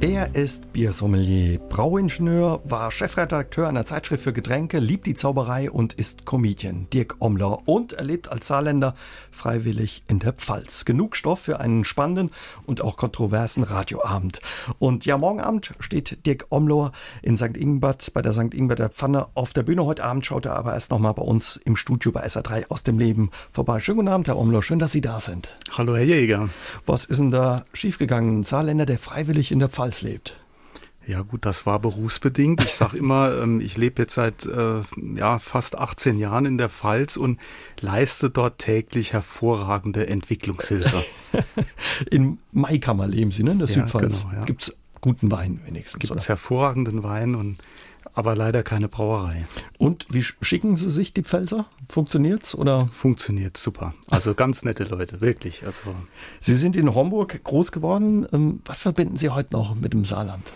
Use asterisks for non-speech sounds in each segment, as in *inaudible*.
Er ist Biersommelier, Brauingenieur, war Chefredakteur einer Zeitschrift für Getränke, liebt die Zauberei und ist Comedian. Dirk Omler und er lebt als Saarländer freiwillig in der Pfalz. Genug Stoff für einen spannenden und auch kontroversen Radioabend. Und ja, morgen Abend steht Dirk Omler in St. Ingbert bei der St. Ingberter Pfanne auf der Bühne. Heute Abend schaut er aber erst nochmal bei uns im Studio bei SA3 aus dem Leben vorbei. Schönen guten Abend, Herr Omler. Schön, dass Sie da sind. Hallo, Herr Jäger. Was ist denn da schiefgegangen? Ein Saarländer, der freiwillig in der Pfalz Pfalz lebt? Ja gut, das war berufsbedingt. Ich sage immer, *laughs* ähm, ich lebe jetzt seit äh, ja, fast 18 Jahren in der Pfalz und leiste dort täglich hervorragende Entwicklungshilfe. *laughs* in Maikammer leben Sie, ne? in der ja, Südpfalz. Genau, ja. Gibt es guten Wein wenigstens? Gibt es hervorragenden Wein und aber leider keine Brauerei. Und wie schicken Sie sich die Pfälzer? Funktioniert's oder? Funktioniert super. Also ganz nette Leute, wirklich. Also Sie sind in Homburg groß geworden. Ähm, was verbinden Sie heute noch mit dem Saarland?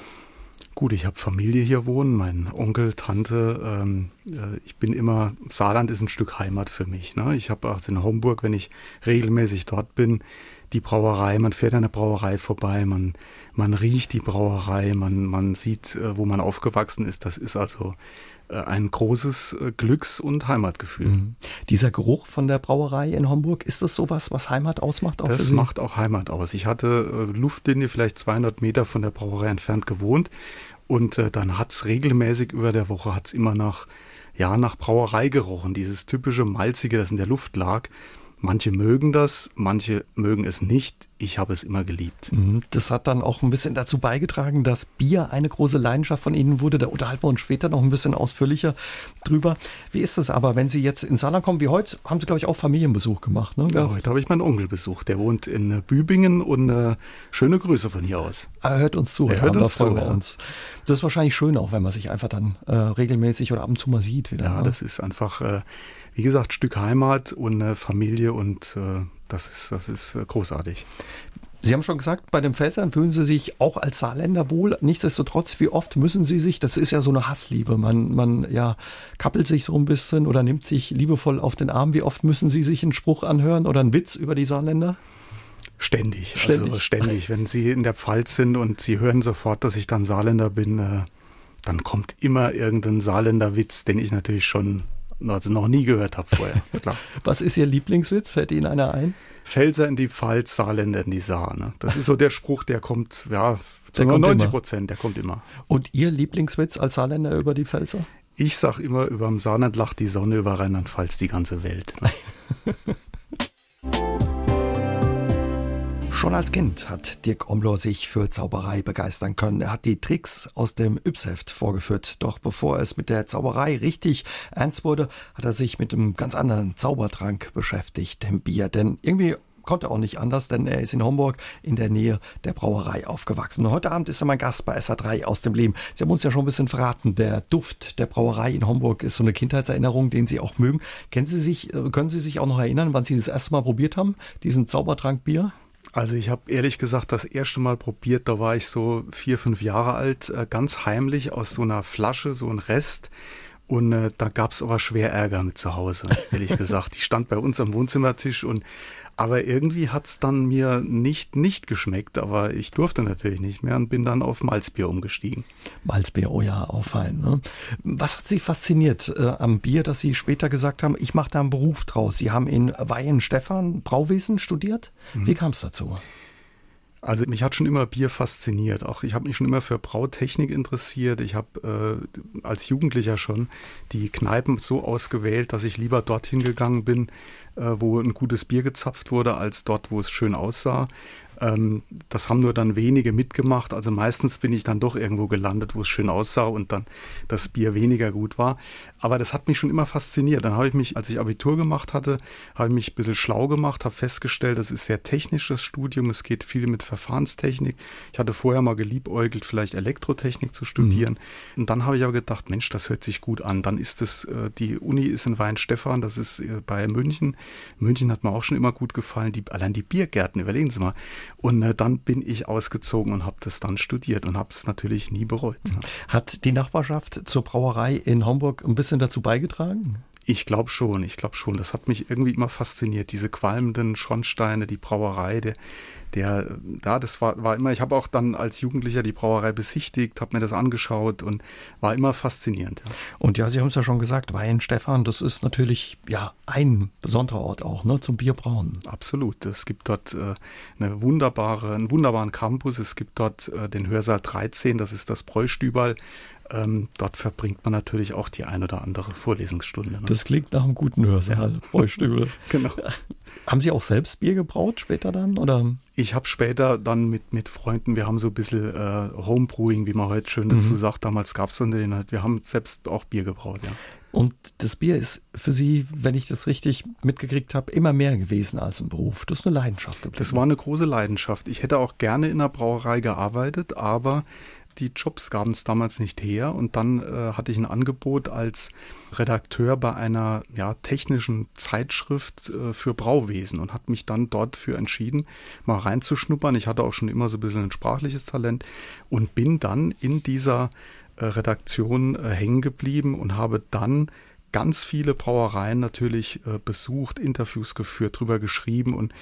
Gut, ich habe Familie hier wohnen, mein Onkel, Tante. Ähm, äh, ich bin immer, Saarland ist ein Stück Heimat für mich. Ne? Ich habe auch in Homburg, wenn ich regelmäßig dort bin, die Brauerei, man fährt an der Brauerei vorbei, man, man riecht die Brauerei, man, man sieht, äh, wo man aufgewachsen ist. Das ist also äh, ein großes äh, Glücks- und Heimatgefühl. Mhm. Dieser Geruch von der Brauerei in Homburg, ist das sowas, was Heimat ausmacht? Auch das macht auch Heimat aus. Ich hatte Luftlinie vielleicht 200 Meter von der Brauerei entfernt gewohnt und dann hat's regelmäßig über der Woche hat's immer nach, ja, nach Brauerei gerochen. Dieses typische Malzige, das in der Luft lag. Manche mögen das, manche mögen es nicht. Ich habe es immer geliebt. Mhm. Das hat dann auch ein bisschen dazu beigetragen, dass Bier eine große Leidenschaft von Ihnen wurde. Da unterhalten wir uns später noch ein bisschen ausführlicher drüber. Wie ist es aber, wenn Sie jetzt in Saarland kommen, wie heute, haben Sie, glaube ich, auch Familienbesuch gemacht, ne? Ja, heute habe ich meinen Onkel besucht. Der wohnt in Bübingen und äh, schöne Grüße von hier aus. Er hört uns zu. Er hört uns zu. Ja. Uns. Das ist wahrscheinlich schön auch, wenn man sich einfach dann äh, regelmäßig oder ab und zu mal sieht wieder. Ja, ne? das ist einfach... Äh, wie gesagt, Stück Heimat und eine Familie und äh, das ist, das ist äh, großartig. Sie haben schon gesagt, bei den Pfälzern fühlen Sie sich auch als Saarländer wohl. Nichtsdestotrotz, wie oft müssen Sie sich, das ist ja so eine Hassliebe, man, man ja, kappelt sich so ein bisschen oder nimmt sich liebevoll auf den Arm. Wie oft müssen Sie sich einen Spruch anhören oder einen Witz über die Saarländer? Ständig, ständig. also ständig. Wenn Sie in der Pfalz sind und Sie hören sofort, dass ich dann Saarländer bin, äh, dann kommt immer irgendein Saarländer Witz, den ich natürlich schon also noch nie gehört habe vorher. Ist *laughs* klar. Was ist Ihr Lieblingswitz? Fällt Ihnen einer ein? Pfälzer in die Pfalz, Saarländer in die Saar. Ne? Das ist so der Spruch, der kommt, ja, zu 90 Prozent, der kommt immer. Und Ihr Lieblingswitz als Saarländer über die Pfälzer? Ich sag immer, über dem Saarland lacht die Sonne, über Rheinland-Pfalz die ganze Welt. Ne? *laughs* Schon als Kind hat Dirk Omler sich für Zauberei begeistern können. Er hat die Tricks aus dem Yps-Heft vorgeführt. Doch bevor es mit der Zauberei richtig ernst wurde, hat er sich mit einem ganz anderen Zaubertrank beschäftigt, dem Bier. Denn irgendwie konnte auch nicht anders, denn er ist in Homburg in der Nähe der Brauerei aufgewachsen. Und heute Abend ist er mein Gast bei SA3 aus dem Leben. Sie haben uns ja schon ein bisschen verraten, der Duft der Brauerei in Homburg ist so eine Kindheitserinnerung, den Sie auch mögen. Kennen Sie sich, äh, können Sie sich auch noch erinnern, wann Sie das erste Mal probiert haben, diesen Zaubertrank Bier? Also ich habe ehrlich gesagt das erste Mal probiert, da war ich so vier, fünf Jahre alt, äh, ganz heimlich aus so einer Flasche, so ein Rest. Und äh, da gab es aber schwer Ärger mit zu Hause, ehrlich *laughs* gesagt. Die stand bei uns am Wohnzimmertisch und aber irgendwie hat's dann mir nicht nicht geschmeckt, aber ich durfte natürlich nicht mehr und bin dann auf Malzbier umgestiegen. Malzbier, oh ja, auffallen. Ne? Was hat Sie fasziniert äh, am Bier, dass Sie später gesagt haben, ich mache da einen Beruf draus? Sie haben in Weihenstephan Brauwesen studiert. Mhm. Wie kam es dazu? Also mich hat schon immer Bier fasziniert. Auch ich habe mich schon immer für Brautechnik interessiert. Ich habe äh, als Jugendlicher schon die Kneipen so ausgewählt, dass ich lieber dorthin gegangen bin, äh, wo ein gutes Bier gezapft wurde, als dort, wo es schön aussah. Ähm, das haben nur dann wenige mitgemacht. Also meistens bin ich dann doch irgendwo gelandet, wo es schön aussah und dann das Bier weniger gut war. Aber das hat mich schon immer fasziniert. Dann habe ich mich, als ich Abitur gemacht hatte, habe ich mich ein bisschen schlau gemacht, habe festgestellt, das ist sehr technisches Studium. Es geht viel mit Verfahrenstechnik. Ich hatte vorher mal geliebäugelt, vielleicht Elektrotechnik zu studieren. Mhm. Und dann habe ich aber gedacht, Mensch, das hört sich gut an. Dann ist es, äh, die Uni ist in Weinstefan, das ist äh, bei München. München hat mir auch schon immer gut gefallen. Die, allein die Biergärten, überlegen Sie mal. Und äh, dann bin ich ausgezogen und habe das dann studiert und habe es natürlich nie bereut. Hat die Nachbarschaft zur Brauerei in Homburg ein bisschen dazu beigetragen? Ich glaube schon, ich glaube schon. Das hat mich irgendwie immer fasziniert. Diese qualmenden Schornsteine, die Brauerei, der, der, da, das war, war immer, ich habe auch dann als Jugendlicher die Brauerei besichtigt, habe mir das angeschaut und war immer faszinierend. Ja. Und ja, Sie haben es ja schon gesagt, Stefan, das ist natürlich ja ein besonderer Ort auch, ne, zum Bierbrauen. Absolut. Es gibt dort äh, eine wunderbare, einen wunderbaren Campus. Es gibt dort äh, den Hörsaal 13, das ist das Bräustübal. Ähm, dort verbringt man natürlich auch die ein oder andere Vorlesungsstunde. Ne? Das klingt nach einem guten Hörsaal, ja. *laughs* Genau. Haben Sie auch selbst Bier gebraut später dann? Oder? Ich habe später dann mit, mit Freunden, wir haben so ein bisschen äh, Homebrewing, wie man heute schön dazu mhm. sagt. Damals gab es dann den halt, wir haben selbst auch Bier gebraut, ja. Und das Bier ist für Sie, wenn ich das richtig mitgekriegt habe, immer mehr gewesen als ein Beruf. Das ist eine Leidenschaft geblieben. Das war eine große Leidenschaft. Ich hätte auch gerne in der Brauerei gearbeitet, aber die Jobs gaben es damals nicht her. Und dann äh, hatte ich ein Angebot als Redakteur bei einer ja, technischen Zeitschrift äh, für Brauwesen und hat mich dann dort für entschieden, mal reinzuschnuppern. Ich hatte auch schon immer so ein bisschen ein sprachliches Talent und bin dann in dieser äh, Redaktion äh, hängen geblieben und habe dann ganz viele Brauereien natürlich äh, besucht, Interviews geführt, drüber geschrieben und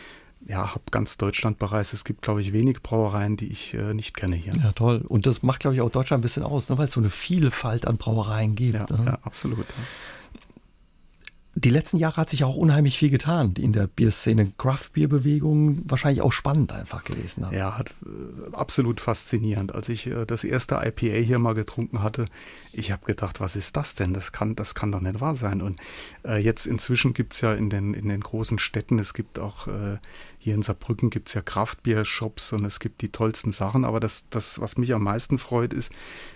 ja, habe ganz Deutschland bereist. Es gibt, glaube ich, wenig Brauereien, die ich äh, nicht kenne hier. Ja, toll. Und das macht, glaube ich, auch Deutschland ein bisschen aus, ne? weil es so eine Vielfalt an Brauereien gibt. Ja, ne? ja absolut. Die letzten Jahre hat sich auch unheimlich viel getan in der Bierszene. Craft-Bier-Bewegung wahrscheinlich auch spannend einfach gewesen. Hat. Ja, hat, äh, absolut faszinierend. Als ich äh, das erste IPA hier mal getrunken hatte, ich habe gedacht, was ist das denn? Das kann, das kann doch nicht wahr sein. Und äh, jetzt inzwischen gibt es ja in den, in den großen Städten, es gibt auch äh, hier in Saarbrücken gibt es ja Kraftbier-Shops und es gibt die tollsten Sachen. Aber das, das, was mich am meisten freut, ist,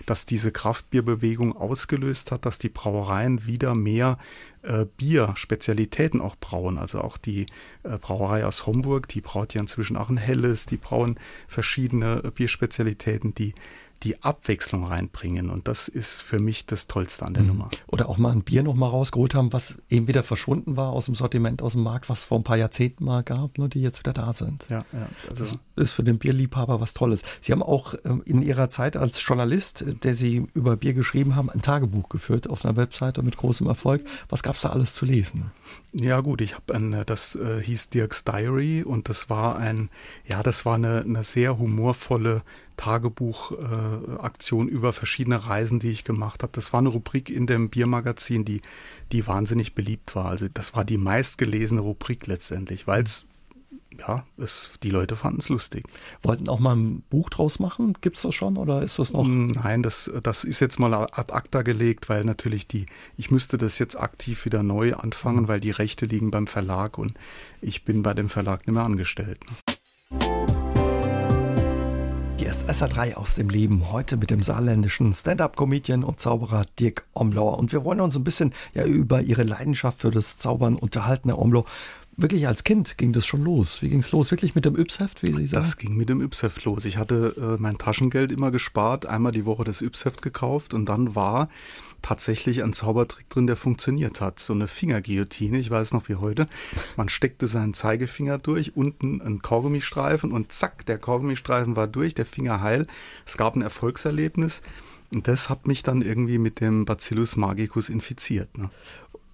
dass diese Kraftbierbewegung ausgelöst hat, dass die Brauereien wieder mehr äh, Bier-Spezialitäten auch brauen. Also auch die äh, Brauerei aus Homburg, die braut ja inzwischen auch ein helles, die brauen verschiedene äh, Bierspezialitäten, die die Abwechslung reinbringen. Und das ist für mich das Tollste an der mhm. Nummer. Oder auch mal ein Bier noch mal rausgeholt haben, was eben wieder verschwunden war aus dem Sortiment, aus dem Markt, was vor ein paar Jahrzehnten mal gab, ne, die jetzt wieder da sind. Ja, ja. Also das ist für den Bierliebhaber was Tolles. Sie haben auch ähm, in Ihrer Zeit als Journalist, äh, der Sie über Bier geschrieben haben, ein Tagebuch geführt auf einer Webseite mit großem Erfolg. Was gab es da alles zu lesen? Ja gut, ich habe ein, äh, das äh, hieß Dirks Diary und das war ein, ja, das war eine, eine sehr humorvolle Tagebuchaktion äh, über verschiedene Reisen, die ich gemacht habe. Das war eine Rubrik in dem Biermagazin, die, die wahnsinnig beliebt war. Also das war die meistgelesene Rubrik letztendlich, weil es ja, es, die Leute fanden es lustig. Wollten auch mal ein Buch draus machen? Gibt es das schon oder ist das noch? Nein, das, das ist jetzt mal ad acta gelegt, weil natürlich die, ich müsste das jetzt aktiv wieder neu anfangen, weil die Rechte liegen beim Verlag und ich bin bei dem Verlag nicht mehr angestellt. Hier ist SA3 aus dem Leben, heute mit dem saarländischen Stand-Up-Comedian und Zauberer Dirk Omlauer. Und wir wollen uns ein bisschen ja, über Ihre Leidenschaft für das Zaubern unterhalten, Herr Omlau. Wirklich als Kind ging das schon los. Wie ging es los? Wirklich mit dem Ypsheft, wie Sie sagen? Das ging mit dem Ypsheft los. Ich hatte äh, mein Taschengeld immer gespart, einmal die Woche das Ypsheft gekauft und dann war tatsächlich ein Zaubertrick drin, der funktioniert hat. So eine Fingerguillotine, ich weiß noch wie heute. Man steckte seinen Zeigefinger durch, unten ein Kaugummistreifen und zack, der Kaugummistreifen war durch, der Finger heil. Es gab ein Erfolgserlebnis. Und das hat mich dann irgendwie mit dem Bacillus magicus infiziert. Ne?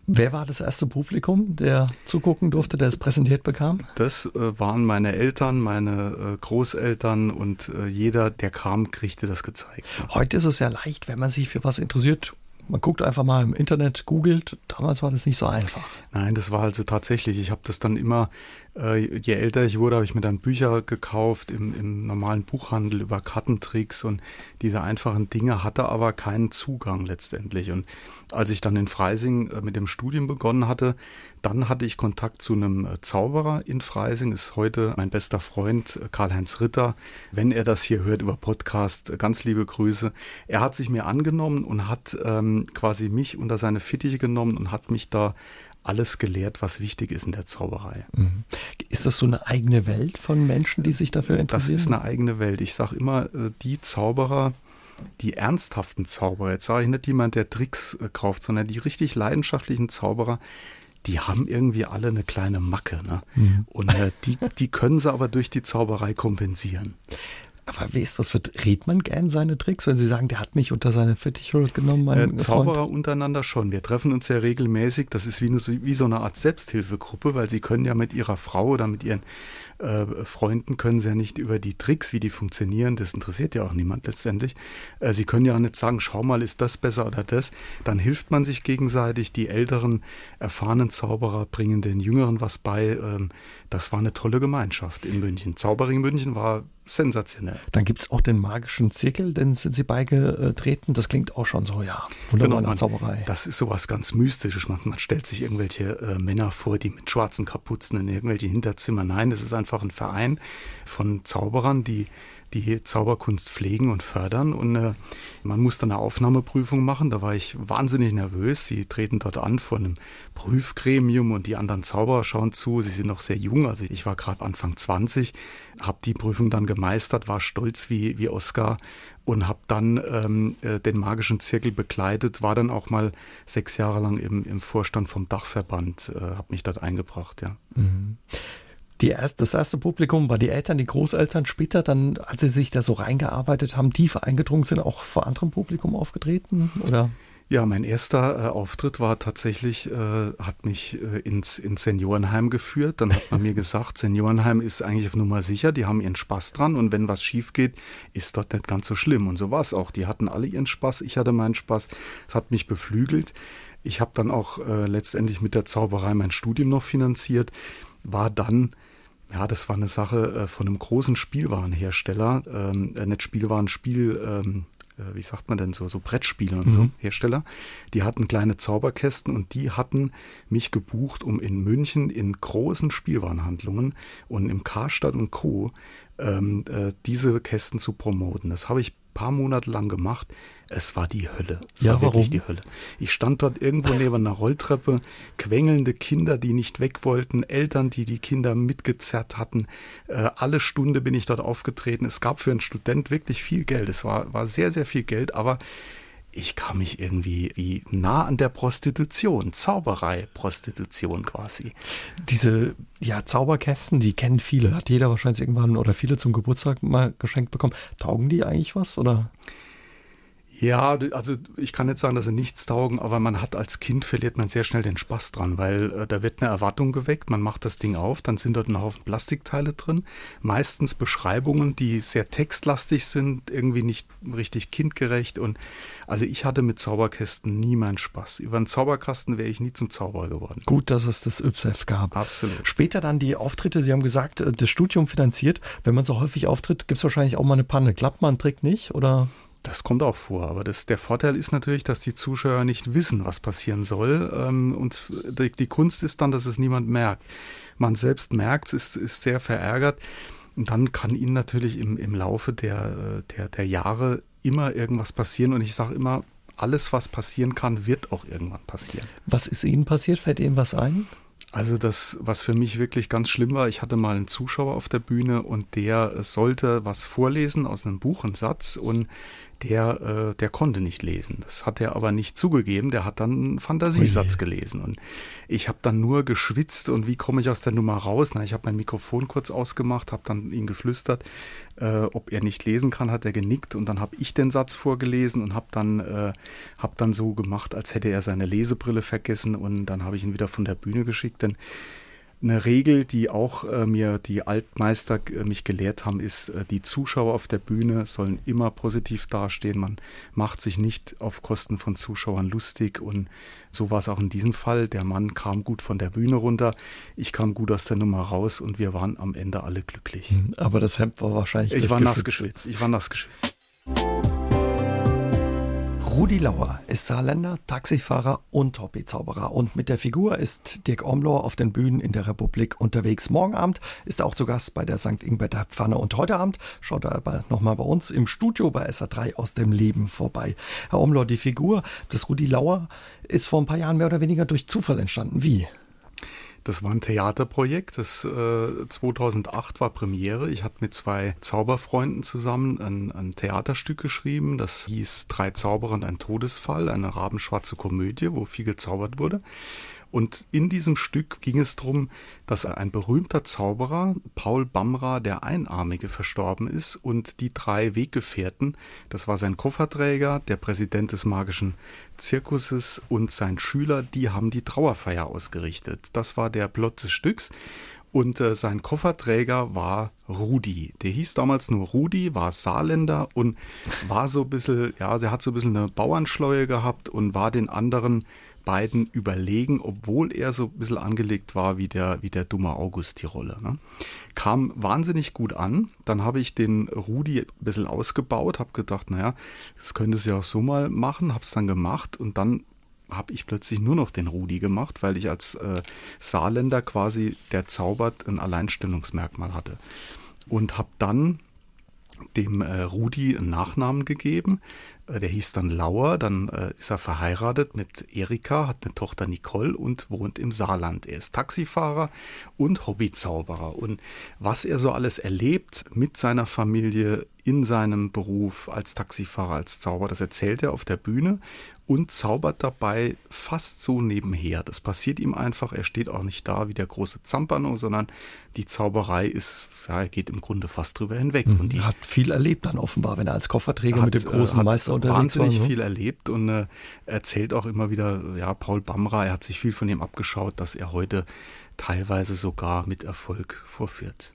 Wer war das erste Publikum, der zugucken durfte, der es präsentiert bekam? Das äh, waren meine Eltern, meine äh, Großeltern und äh, jeder, der kam, kriegte das gezeigt. Heute ist es ja leicht, wenn man sich für was interessiert, man guckt einfach mal im Internet, googelt. Damals war das nicht so einfach. Nein, das war also tatsächlich. Ich habe das dann immer, äh, je älter ich wurde, habe ich mir dann Bücher gekauft im, im normalen Buchhandel über Kartentricks und diese einfachen Dinge, hatte aber keinen Zugang letztendlich. Und als ich dann in Freising äh, mit dem Studium begonnen hatte, dann hatte ich Kontakt zu einem äh, Zauberer in Freising, ist heute mein bester Freund äh, Karl-Heinz Ritter. Wenn er das hier hört über Podcast, ganz liebe Grüße. Er hat sich mir angenommen und hat ähm, quasi mich unter seine Fittiche genommen und hat mich da alles gelehrt, was wichtig ist in der Zauberei. Mhm. Ist das so eine eigene Welt von Menschen, die sich dafür interessieren? Das ist eine eigene Welt. Ich sage immer, die Zauberer, die ernsthaften Zauberer, jetzt sage ich nicht jemand, der Tricks äh, kauft, sondern die richtig leidenschaftlichen Zauberer, die haben irgendwie alle eine kleine Macke. Ne? Mhm. Und äh, die, die können sie aber durch die Zauberei kompensieren. Aber wie ist das? Verrät man gern seine Tricks, wenn Sie sagen, der hat mich unter seine Fittiche genommen? Mein äh, Zauberer Freund? untereinander schon. Wir treffen uns ja regelmäßig. Das ist wie, wie so eine Art Selbsthilfegruppe, weil Sie können ja mit Ihrer Frau oder mit Ihren äh, Freunden können sie ja nicht über die Tricks, wie die funktionieren, das interessiert ja auch niemand letztendlich. Äh, sie können ja nicht sagen, schau mal, ist das besser oder das. Dann hilft man sich gegenseitig. Die älteren, erfahrenen Zauberer bringen den Jüngeren was bei. Ähm, das war eine tolle Gemeinschaft in München. Zaubering München war sensationell. Dann gibt es auch den magischen Zirkel, den sind Sie beigetreten. Das klingt auch schon so, ja, wunderbar genau, man, Zauberei. Das ist sowas ganz Mystisches. Man, man stellt sich irgendwelche äh, Männer vor, die mit schwarzen Kapuzen in irgendwelche Hinterzimmer. Nein, das ist einfach ein Verein von Zauberern, die die Zauberkunst pflegen und fördern. Und äh, man muss dann eine Aufnahmeprüfung machen. Da war ich wahnsinnig nervös. Sie treten dort an vor einem Prüfgremium und die anderen Zauberer schauen zu. Sie sind noch sehr jung. Also ich war gerade Anfang 20, habe die Prüfung dann gemeistert, war stolz wie, wie Oscar und habe dann ähm, äh, den magischen Zirkel begleitet, war dann auch mal sechs Jahre lang im, im Vorstand vom Dachverband, äh, habe mich dort eingebracht, ja. Mhm. Die erste, das erste Publikum war die Eltern, die Großeltern. Später dann, als sie sich da so reingearbeitet haben, tiefer eingedrungen sind, auch vor anderem Publikum aufgetreten? Oder? Ja, mein erster äh, Auftritt war tatsächlich, äh, hat mich äh, ins, ins Seniorenheim geführt. Dann hat man mir *laughs* gesagt, Seniorenheim ist eigentlich auf Nummer sicher, die haben ihren Spaß dran und wenn was schief geht, ist dort nicht ganz so schlimm. Und so war es auch. Die hatten alle ihren Spaß, ich hatte meinen Spaß. Es hat mich beflügelt. Ich habe dann auch äh, letztendlich mit der Zauberei mein Studium noch finanziert, war dann ja, das war eine Sache äh, von einem großen Spielwarenhersteller, ähm, äh, nicht Spielwaren, Spiel, ähm, äh, wie sagt man denn so, so Brettspiele und mhm. so Hersteller. Die hatten kleine Zauberkästen und die hatten mich gebucht, um in München in großen Spielwarenhandlungen und im Karstadt und Co. Ähm, äh, diese Kästen zu promoten. Das habe ich paar Monate lang gemacht. Es war die Hölle. Es ja, war wirklich warum? die Hölle. Ich stand dort irgendwo neben einer Rolltreppe, quengelnde Kinder, die nicht weg wollten, Eltern, die die Kinder mitgezerrt hatten. Äh, alle Stunde bin ich dort aufgetreten. Es gab für einen Student wirklich viel Geld. Es war, war sehr, sehr viel Geld, aber ich kam mich irgendwie wie nah an der Prostitution, Zauberei, Prostitution quasi. Diese ja, Zauberkästen, die kennen viele, hat jeder wahrscheinlich irgendwann oder viele zum Geburtstag mal geschenkt bekommen. Taugen die eigentlich was oder? Ja, also ich kann nicht sagen, dass sie nichts taugen, aber man hat als Kind verliert man sehr schnell den Spaß dran, weil äh, da wird eine Erwartung geweckt, man macht das Ding auf, dann sind dort ein Haufen Plastikteile drin, meistens Beschreibungen, die sehr textlastig sind, irgendwie nicht richtig kindgerecht und also ich hatte mit Zauberkästen nie meinen Spaß. Über einen Zauberkasten wäre ich nie zum Zauberer geworden. Gut, dass es das YPSEF gab. Absolut. Später dann die Auftritte, Sie haben gesagt, äh, das Studium finanziert. Wenn man so häufig auftritt, gibt es wahrscheinlich auch mal eine Panne. Klappt man Trick nicht oder? Das kommt auch vor, aber das, der Vorteil ist natürlich, dass die Zuschauer nicht wissen, was passieren soll. Ähm, und die, die, Kunst ist dann, dass es niemand merkt. Man selbst merkt es, ist, ist sehr verärgert. Und dann kann ihnen natürlich im, im Laufe der, der, der Jahre immer irgendwas passieren. Und ich sage immer, alles, was passieren kann, wird auch irgendwann passieren. Was ist Ihnen passiert? Fällt Ihnen was ein? Also das, was für mich wirklich ganz schlimm war, ich hatte mal einen Zuschauer auf der Bühne und der sollte was vorlesen aus einem Buch, einen Satz und der, äh, der konnte nicht lesen. Das hat er aber nicht zugegeben. Der hat dann einen Fantasiesatz Oje. gelesen. Und ich habe dann nur geschwitzt und wie komme ich aus der Nummer raus? Na, ich habe mein Mikrofon kurz ausgemacht, habe dann ihn geflüstert, äh, ob er nicht lesen kann, hat er genickt und dann habe ich den Satz vorgelesen und habe dann, äh, hab dann so gemacht, als hätte er seine Lesebrille vergessen und dann habe ich ihn wieder von der Bühne geschickt. Denn eine Regel, die auch äh, mir die Altmeister äh, mich gelehrt haben, ist, äh, die Zuschauer auf der Bühne sollen immer positiv dastehen. Man macht sich nicht auf Kosten von Zuschauern lustig und so war es auch in diesem Fall. Der Mann kam gut von der Bühne runter, ich kam gut aus der Nummer raus und wir waren am Ende alle glücklich. Hm, aber das Hemd war wahrscheinlich. Ich war nass geschwitzt. Ich war nass geschwitzt. Rudi Lauer ist Saarländer, Taxifahrer und Hobbyzauberer. Und mit der Figur ist Dirk Omlohr auf den Bühnen in der Republik unterwegs. Morgen Abend ist er auch zu Gast bei der St. Ingberter Pfanne. Und heute Abend schaut er aber nochmal bei uns im Studio bei SA3 aus dem Leben vorbei. Herr Omlohr, die Figur des Rudi Lauer ist vor ein paar Jahren mehr oder weniger durch Zufall entstanden. Wie? Das war ein Theaterprojekt. Das äh, 2008 war Premiere. Ich hatte mit zwei Zauberfreunden zusammen ein, ein, Theaterstück geschrieben. Das hieß Drei Zauberer und ein Todesfall, eine rabenschwarze Komödie, wo viel gezaubert wurde. Und in diesem Stück ging es darum, dass ein berühmter Zauberer, Paul Bamra, der Einarmige, verstorben ist und die drei Weggefährten, das war sein Kofferträger, der Präsident des magischen Zirkuses und sein Schüler, die haben die Trauerfeier ausgerichtet. Das war der Plot des Stücks. Und äh, sein Kofferträger war Rudi. Der hieß damals nur Rudi, war Saarländer und war so ein bisschen, ja, der hat so ein bisschen eine Bauernschleue gehabt und war den anderen beiden überlegen, obwohl er so ein bisschen angelegt war wie der, wie der dumme August die Rolle. Ne? Kam wahnsinnig gut an. Dann habe ich den Rudi ein bisschen ausgebaut, habe gedacht, naja, das könnte ja auch so mal machen, habe es dann gemacht und dann habe ich plötzlich nur noch den Rudi gemacht, weil ich als äh, Saarländer quasi, der zaubert, ein Alleinstellungsmerkmal hatte. Und habe dann dem äh, Rudi einen Nachnamen gegeben. Äh, der hieß dann Lauer, dann äh, ist er verheiratet mit Erika, hat eine Tochter Nicole und wohnt im Saarland. Er ist Taxifahrer und Hobbyzauberer. Und was er so alles erlebt mit seiner Familie in seinem Beruf als Taxifahrer, als Zauberer, das erzählt er auf der Bühne und zaubert dabei fast so nebenher. Das passiert ihm einfach. Er steht auch nicht da wie der große Zampano, sondern die Zauberei ist, ja, er geht im Grunde fast drüber hinweg. Mhm. Und die hat viel erlebt dann offenbar, wenn er als Kofferträger hat, mit dem großen äh, Meister unterwegs wahnsinnig war. Ne? viel erlebt und äh, erzählt auch immer wieder, ja, Paul Bamra, er hat sich viel von ihm abgeschaut, dass er heute teilweise sogar mit Erfolg vorführt.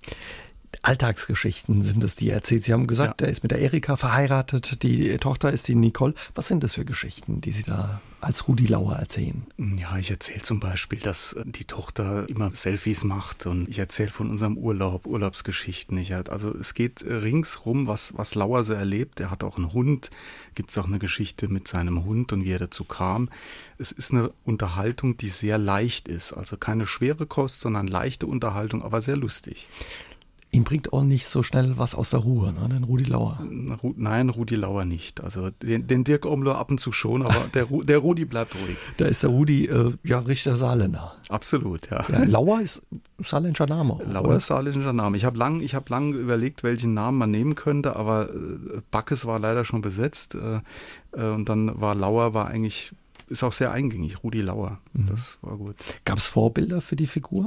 Alltagsgeschichten sind es, die er erzählt. Sie haben gesagt, ja. er ist mit der Erika verheiratet, die Tochter ist die Nicole. Was sind das für Geschichten, die Sie da als Rudi Lauer erzählen? Ja, ich erzähle zum Beispiel, dass die Tochter immer Selfies macht und ich erzähle von unserem Urlaub, Urlaubsgeschichten. Ich also es geht ringsrum, was, was Lauer so erlebt. Er hat auch einen Hund, gibt es auch eine Geschichte mit seinem Hund und wie er dazu kam. Es ist eine Unterhaltung, die sehr leicht ist. Also keine schwere Kost, sondern leichte Unterhaltung, aber sehr lustig. Ihm bringt auch nicht so schnell was aus der Ruhe, ne? den Rudi Lauer. Nein, Rudi Lauer nicht. Also den, den Dirk Omler ab und zu schon, aber *laughs* der, der Rudi bleibt ruhig. Da ist der Rudi äh, ja richtiger Saarländer. Absolut, ja. ja Lauer ist saarländischer Name. Auch, Lauer oder? ist saarländischer Name. Ich habe lang, hab lang überlegt, welchen Namen man nehmen könnte, aber äh, Backes war leider schon besetzt. Äh, äh, und dann war Lauer, war eigentlich, ist auch sehr eingängig, Rudi Lauer. Mhm. Das war gut. Gab es Vorbilder für die Figur?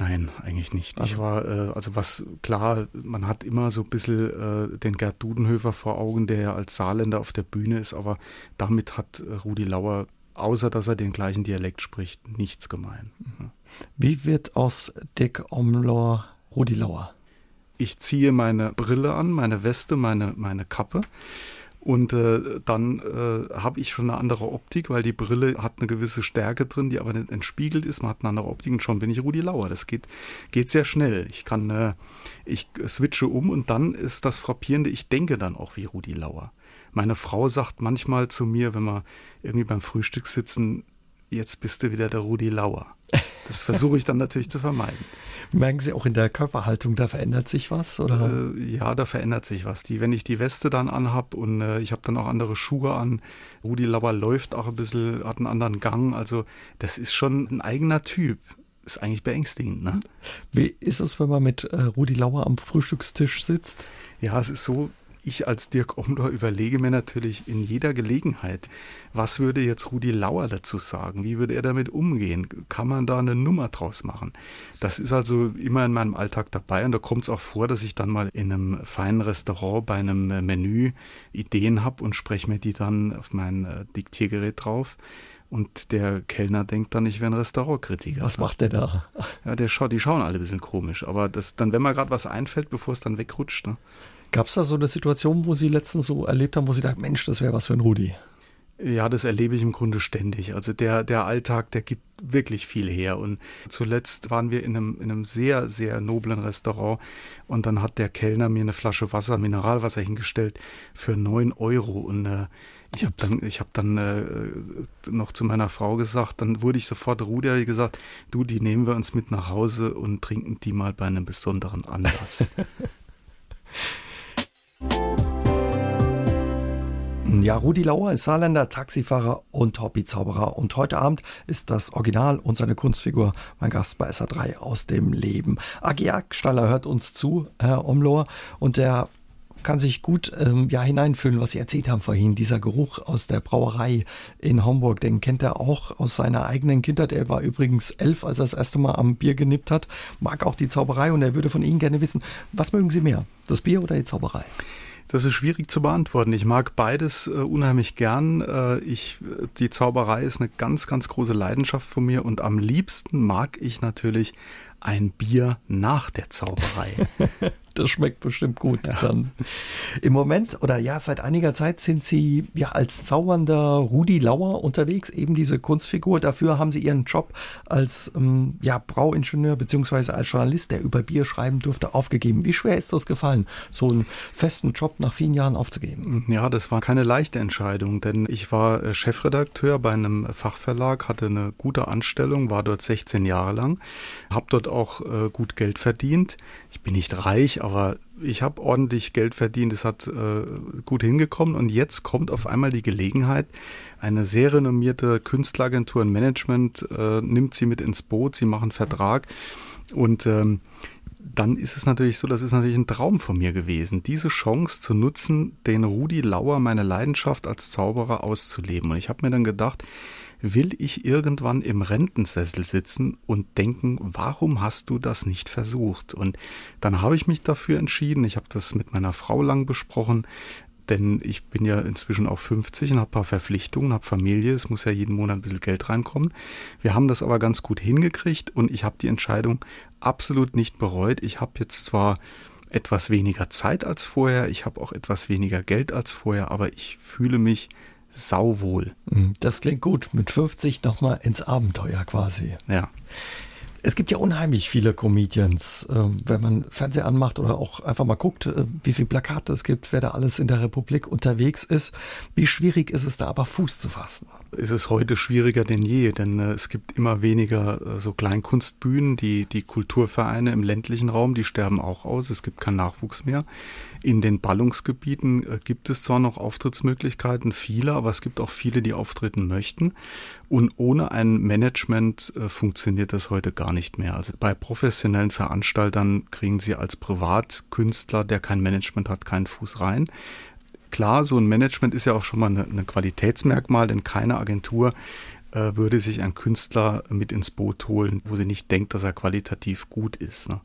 Nein, eigentlich nicht. Also, ich war, äh, also was klar, man hat immer so ein bisschen äh, den Gerd Dudenhöfer vor Augen, der ja als Saarländer auf der Bühne ist, aber damit hat äh, Rudi Lauer, außer dass er den gleichen Dialekt spricht, nichts gemein. Mhm. Wie wird aus Dick Omlor Rudi Lauer? Ich ziehe meine Brille an, meine Weste, meine, meine Kappe und äh, dann äh, habe ich schon eine andere Optik, weil die Brille hat eine gewisse Stärke drin, die aber nicht entspiegelt ist. Man hat eine andere Optik und schon bin ich Rudi Lauer. Das geht, geht sehr schnell. Ich kann, äh, ich switche um und dann ist das Frappierende, ich denke dann auch wie Rudi Lauer. Meine Frau sagt manchmal zu mir, wenn wir irgendwie beim Frühstück sitzen, jetzt bist du wieder der Rudi Lauer. Das *laughs* versuche ich dann natürlich zu vermeiden. Merken Sie auch in der Körperhaltung, da verändert sich was? Oder? Äh, ja, da verändert sich was. Die, wenn ich die Weste dann anhab und äh, ich habe dann auch andere Schuhe an, Rudi Lauer läuft auch ein bisschen, hat einen anderen Gang. Also das ist schon ein eigener Typ. Ist eigentlich beängstigend, ne? Wie ist es, wenn man mit äh, Rudi Lauer am Frühstückstisch sitzt? Ja, es ist so, ich als Dirk Omdor überlege mir natürlich in jeder Gelegenheit, was würde jetzt Rudi Lauer dazu sagen? Wie würde er damit umgehen? Kann man da eine Nummer draus machen? Das ist also immer in meinem Alltag dabei und da kommt es auch vor, dass ich dann mal in einem feinen Restaurant bei einem Menü Ideen habe und spreche mir die dann auf mein äh, Diktiergerät drauf. Und der Kellner denkt dann, ich wäre ein Restaurantkritiker. Was macht der da? Ja, der schaut, die schauen alle ein bisschen komisch. Aber das, dann, wenn mir gerade was einfällt, bevor es dann wegrutscht, ne? Gab es da so eine Situation, wo Sie letztens so erlebt haben, wo Sie dachten, Mensch, das wäre was für ein Rudi? Ja, das erlebe ich im Grunde ständig. Also der, der Alltag, der gibt wirklich viel her. Und zuletzt waren wir in einem, in einem sehr, sehr noblen Restaurant und dann hat der Kellner mir eine Flasche Wasser, Mineralwasser hingestellt für neun Euro. Und äh, ich habe dann, ich hab dann äh, noch zu meiner Frau gesagt, dann wurde ich sofort Rudi gesagt, du, die nehmen wir uns mit nach Hause und trinken die mal bei einem besonderen Anlass. *laughs* Ja, Rudi Lauer ist Saarländer, Taxifahrer und Hobbyzauberer. Und heute Abend ist das Original und seine Kunstfigur mein Gast bei SA3 aus dem Leben. Agi Staller hört uns zu, Herr Omlohr, und der kann sich gut ähm, ja hineinfühlen, was Sie erzählt haben vorhin. Dieser Geruch aus der Brauerei in Homburg, den kennt er auch aus seiner eigenen Kindheit. Er war übrigens elf, als er das erste Mal am Bier genippt hat, mag auch die Zauberei und er würde von Ihnen gerne wissen, was mögen Sie mehr, das Bier oder die Zauberei? Das ist schwierig zu beantworten. Ich mag beides äh, unheimlich gern. Äh, ich, die Zauberei ist eine ganz, ganz große Leidenschaft von mir und am liebsten mag ich natürlich ein Bier nach der Zauberei. *laughs* Das schmeckt bestimmt gut ja. dann. Im Moment oder ja, seit einiger Zeit sind Sie ja als zaubernder Rudi Lauer unterwegs, eben diese Kunstfigur. Dafür haben Sie Ihren Job als ähm, ja, Brauingenieur beziehungsweise als Journalist, der über Bier schreiben durfte, aufgegeben. Wie schwer ist das gefallen, so einen festen Job nach vielen Jahren aufzugeben? Ja, das war keine leichte Entscheidung, denn ich war äh, Chefredakteur bei einem Fachverlag, hatte eine gute Anstellung, war dort 16 Jahre lang, habe dort auch äh, gut Geld verdient. Ich bin nicht reich, aber ich habe ordentlich Geld verdient, es hat äh, gut hingekommen. Und jetzt kommt auf einmal die Gelegenheit, eine sehr renommierte Künstleragentur und Management äh, nimmt sie mit ins Boot, sie machen Vertrag. Und ähm, dann ist es natürlich so, das ist natürlich ein Traum von mir gewesen, diese Chance zu nutzen, den Rudi Lauer, meine Leidenschaft als Zauberer auszuleben. Und ich habe mir dann gedacht, will ich irgendwann im Rentensessel sitzen und denken, warum hast du das nicht versucht? Und dann habe ich mich dafür entschieden, ich habe das mit meiner Frau lang besprochen, denn ich bin ja inzwischen auch 50 und habe ein paar Verpflichtungen, habe Familie, es muss ja jeden Monat ein bisschen Geld reinkommen. Wir haben das aber ganz gut hingekriegt und ich habe die Entscheidung absolut nicht bereut. Ich habe jetzt zwar etwas weniger Zeit als vorher, ich habe auch etwas weniger Geld als vorher, aber ich fühle mich sauwohl. Mhm, das klingt gut. Mit 50 nochmal ins Abenteuer quasi. Ja. Es gibt ja unheimlich viele Comedians, ähm, wenn man Fernseher anmacht oder auch einfach mal guckt, äh, wie viele Plakate es gibt, wer da alles in der Republik unterwegs ist. Wie schwierig ist es da aber Fuß zu fassen? Ist es heute schwieriger denn je, denn äh, es gibt immer weniger äh, so Kleinkunstbühnen. Die, die Kulturvereine im ländlichen Raum, die sterben auch aus. Es gibt keinen Nachwuchs mehr. In den Ballungsgebieten äh, gibt es zwar noch Auftrittsmöglichkeiten, viele, aber es gibt auch viele, die auftreten möchten. Und ohne ein Management äh, funktioniert das heute gar nicht mehr. Also bei professionellen Veranstaltern kriegen sie als Privatkünstler, der kein Management hat, keinen Fuß rein. Klar, so ein Management ist ja auch schon mal ein Qualitätsmerkmal, denn keine Agentur äh, würde sich einen Künstler mit ins Boot holen, wo sie nicht denkt, dass er qualitativ gut ist. Ne?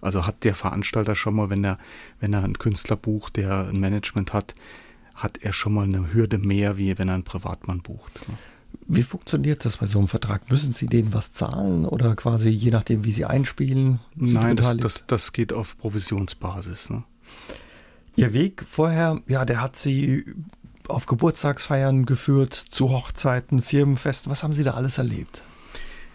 Also hat der Veranstalter schon mal, wenn er, wenn er einen Künstler bucht, der ein Management hat, hat er schon mal eine Hürde mehr, wie wenn er einen Privatmann bucht. Ne? Wie funktioniert das bei so einem Vertrag? Müssen Sie denen was zahlen oder quasi je nachdem, wie Sie einspielen? Nein, das, das, das, geht auf Provisionsbasis. Ne? Ihr Weg vorher, ja, der hat Sie auf Geburtstagsfeiern geführt, zu Hochzeiten, Firmenfesten. Was haben Sie da alles erlebt?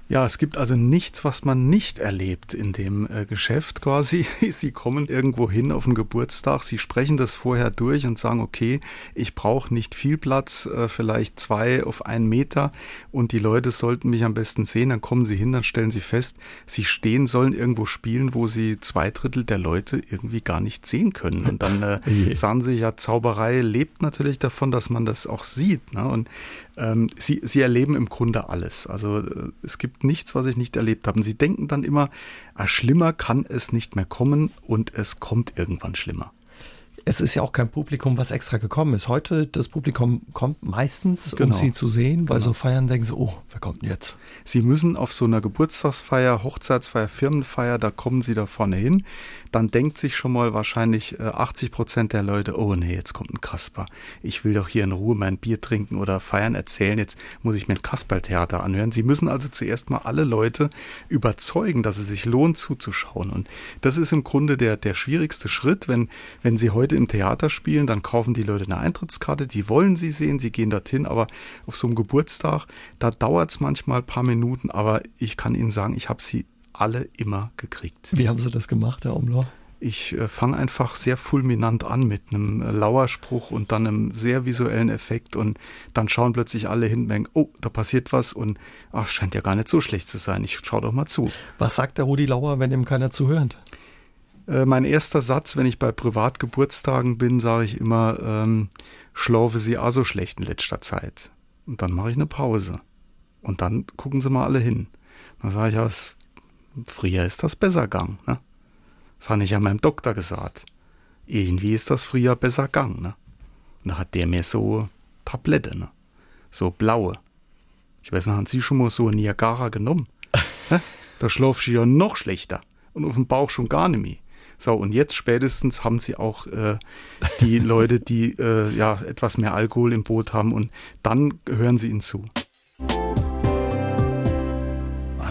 Ja, es gibt also nichts, was man nicht erlebt in dem äh, Geschäft quasi. *laughs* Sie kommen irgendwo hin auf den Geburtstag, Sie sprechen das vorher durch und sagen, okay, ich brauche nicht viel Platz, äh, vielleicht zwei auf einen Meter und die Leute sollten mich am besten sehen. Dann kommen Sie hin, dann stellen Sie fest, Sie stehen, sollen irgendwo spielen, wo Sie zwei Drittel der Leute irgendwie gar nicht sehen können. Und dann *laughs* äh, sagen Sie, ja, Zauberei lebt natürlich davon, dass man das auch sieht. Ne? Und ähm, Sie, Sie erleben im Grunde alles. Also äh, es gibt nichts, was ich nicht erlebt habe. Und sie denken dann immer, ah, schlimmer kann es nicht mehr kommen und es kommt irgendwann schlimmer es ist ja auch kein Publikum, was extra gekommen ist. Heute, das Publikum kommt meistens, genau. um sie zu sehen, weil genau. so Feiern denken sie, oh, wer kommt denn jetzt? Sie müssen auf so einer Geburtstagsfeier, Hochzeitsfeier, Firmenfeier, da kommen sie da vorne hin. Dann denkt sich schon mal wahrscheinlich 80 äh, Prozent der Leute, oh nee, jetzt kommt ein Kasper. Ich will doch hier in Ruhe mein Bier trinken oder feiern erzählen. Jetzt muss ich mir ein Kasperltheater anhören. Sie müssen also zuerst mal alle Leute überzeugen, dass es sich lohnt zuzuschauen. Und das ist im Grunde der, der schwierigste Schritt, wenn, wenn Sie heute im Theater spielen, dann kaufen die Leute eine Eintrittskarte, die wollen sie sehen, sie gehen dorthin, aber auf so einem Geburtstag, da dauert es manchmal ein paar Minuten, aber ich kann Ihnen sagen, ich habe sie alle immer gekriegt. Wie haben Sie das gemacht, Herr Omler? Ich äh, fange einfach sehr fulminant an mit einem äh, Lauerspruch und dann einem sehr visuellen Effekt und dann schauen plötzlich alle hin und denken, oh, da passiert was und ach, scheint ja gar nicht so schlecht zu sein. Ich schaue doch mal zu. Was sagt der Rudi Lauer, wenn ihm keiner zuhört? Äh, mein erster Satz, wenn ich bei Privatgeburtstagen bin, sage ich immer, ähm, schlafe Sie auch so schlecht in letzter Zeit. Und dann mache ich eine Pause. Und dann gucken Sie mal alle hin. Dann sage ich, ja, früher ist das besser gegangen. Ne? Das habe ich ja meinem Doktor gesagt. irgendwie ist das früher besser gegangen. Ne? Und da hat der mir so Tablette, ne? so blaue. Ich weiß nicht, haben Sie schon mal so ein Niagara genommen? *laughs* da schlafst du ja noch schlechter und auf dem Bauch schon gar nicht mehr. So, und jetzt spätestens haben sie auch äh, die *laughs* Leute, die äh, ja etwas mehr Alkohol im Boot haben und dann hören sie ihnen zu.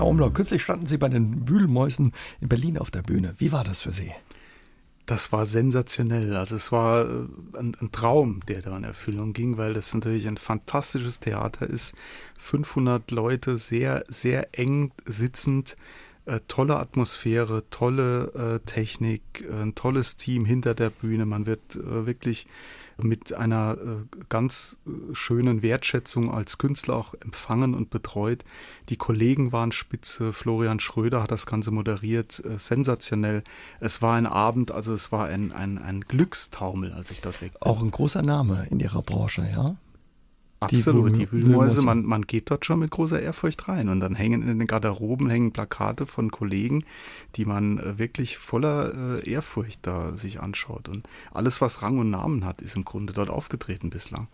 Herr Umlau, kürzlich standen Sie bei den Wühlmäusen in Berlin auf der Bühne. Wie war das für Sie? Das war sensationell. Also es war äh, ein, ein, Traum, der da in Erfüllung ging, weil das natürlich ein fantastisches Theater ist. 500 Leute sehr, sehr eng sitzend äh, tolle Atmosphäre, tolle äh, Technik, äh, ein tolles Team hinter der Bühne. Man wird äh, wirklich mit einer äh, ganz äh, schönen Wertschätzung als Künstler auch empfangen und betreut. Die Kollegen waren spitze. Florian Schröder hat das Ganze moderiert. sensationell. Es war ein Abend, also es war ein, ein, ein Glückstaumel, als ich dort weg bin. Auch ein großer Name in Ihrer Branche, ja? Absolut, die, Wühlmäuse, man, man geht dort schon mit großer Ehrfurcht rein und dann hängen in den Garderoben hängen Plakate von Kollegen, die man äh, wirklich voller äh, Ehrfurcht da sich anschaut und alles, was Rang und Namen hat, ist im Grunde dort aufgetreten bislang.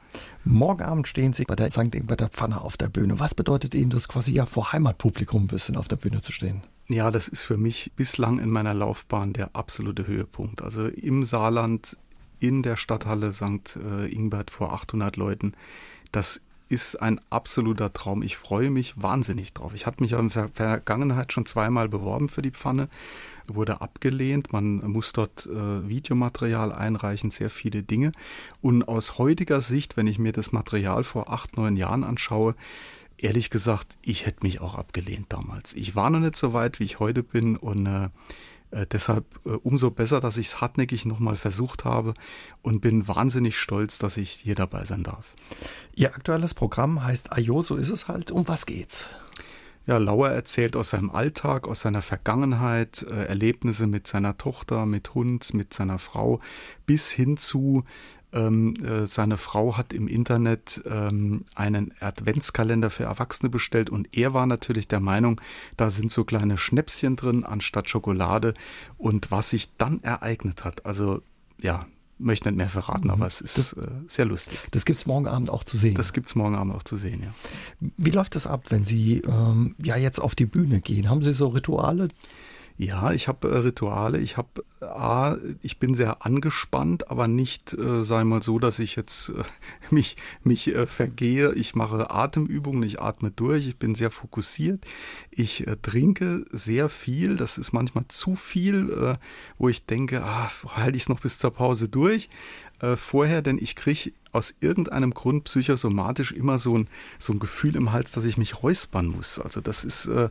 Morgen Abend stehen Sie bei der St. Ingberter Pfanne auf der Bühne. Was bedeutet Ihnen das quasi ja vor Heimatpublikum ein bisschen auf der Bühne zu stehen? Ja, das ist für mich bislang in meiner Laufbahn der absolute Höhepunkt. Also im Saarland, in der Stadthalle St. Äh, Ingbert vor 800 Leuten das ist ein absoluter Traum. Ich freue mich wahnsinnig drauf. Ich hatte mich in der Vergangenheit schon zweimal beworben für die Pfanne, wurde abgelehnt. Man muss dort äh, Videomaterial einreichen, sehr viele Dinge. Und aus heutiger Sicht, wenn ich mir das Material vor acht, neun Jahren anschaue, ehrlich gesagt, ich hätte mich auch abgelehnt damals. Ich war noch nicht so weit, wie ich heute bin und äh, äh, deshalb äh, umso besser, dass ich es hartnäckig nochmal versucht habe und bin wahnsinnig stolz, dass ich hier dabei sein darf. Ihr aktuelles Programm heißt Ayo, so ist es halt. Um was geht's? Ja, Lauer erzählt aus seinem Alltag, aus seiner Vergangenheit, äh, Erlebnisse mit seiner Tochter, mit Hund, mit seiner Frau, bis hin zu ähm, äh, seine Frau hat im Internet ähm, einen Adventskalender für Erwachsene bestellt und er war natürlich der Meinung, da sind so kleine Schnäpschen drin anstatt Schokolade und was sich dann ereignet hat, also ja, möchte nicht mehr verraten, mhm. aber es ist das, äh, sehr lustig. Das gibt es morgen Abend auch zu sehen. Das gibt es morgen Abend auch zu sehen, ja. Wie läuft das ab, wenn Sie ähm, ja jetzt auf die Bühne gehen? Haben Sie so Rituale? Ja, ich habe äh, Rituale. Ich habe A, ich bin sehr angespannt, aber nicht, äh, sei mal so, dass ich jetzt äh, *laughs* mich, mich äh, vergehe. Ich mache Atemübungen, ich atme durch, ich bin sehr fokussiert. Ich äh, trinke sehr viel, das ist manchmal zu viel, äh, wo ich denke, ah, halte ich es noch bis zur Pause durch. Äh, vorher, denn ich kriege aus irgendeinem Grund psychosomatisch immer so ein, so ein Gefühl im Hals, dass ich mich räuspern muss. Also das ist, äh,